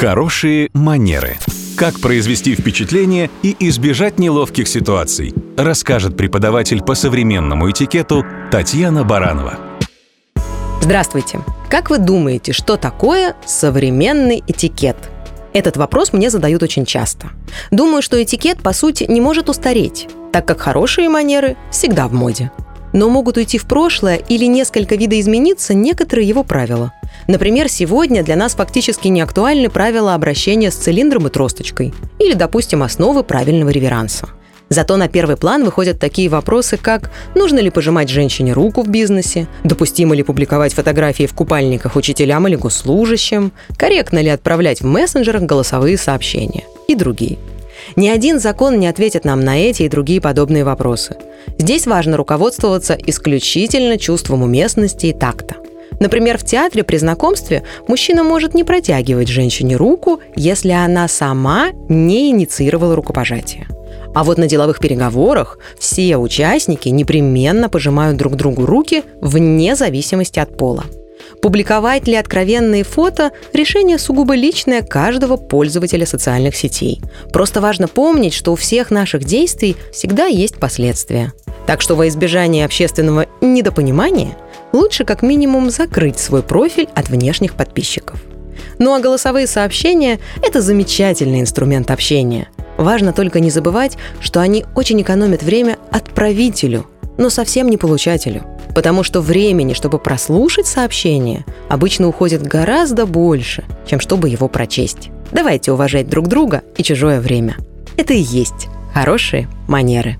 Хорошие манеры. Как произвести впечатление и избежать неловких ситуаций, расскажет преподаватель по современному этикету Татьяна Баранова. Здравствуйте. Как вы думаете, что такое современный этикет? Этот вопрос мне задают очень часто. Думаю, что этикет, по сути, не может устареть, так как хорошие манеры всегда в моде. Но могут уйти в прошлое или несколько видоизмениться некоторые его правила – Например, сегодня для нас фактически не актуальны правила обращения с цилиндром и тросточкой или, допустим, основы правильного реверанса. Зато на первый план выходят такие вопросы, как нужно ли пожимать женщине руку в бизнесе, допустимо ли публиковать фотографии в купальниках учителям или госслужащим, корректно ли отправлять в мессенджерах голосовые сообщения и другие. Ни один закон не ответит нам на эти и другие подобные вопросы. Здесь важно руководствоваться исключительно чувством уместности и такта. Например, в театре при знакомстве мужчина может не протягивать женщине руку, если она сама не инициировала рукопожатие. А вот на деловых переговорах все участники непременно пожимают друг другу руки вне зависимости от пола. Публиковать ли откровенные фото – решение сугубо личное каждого пользователя социальных сетей. Просто важно помнить, что у всех наших действий всегда есть последствия. Так что во избежание общественного недопонимания лучше как минимум закрыть свой профиль от внешних подписчиков. Ну а голосовые сообщения – это замечательный инструмент общения. Важно только не забывать, что они очень экономят время отправителю, но совсем не получателю. Потому что времени, чтобы прослушать сообщение, обычно уходит гораздо больше, чем чтобы его прочесть. Давайте уважать друг друга и чужое время. Это и есть хорошие манеры.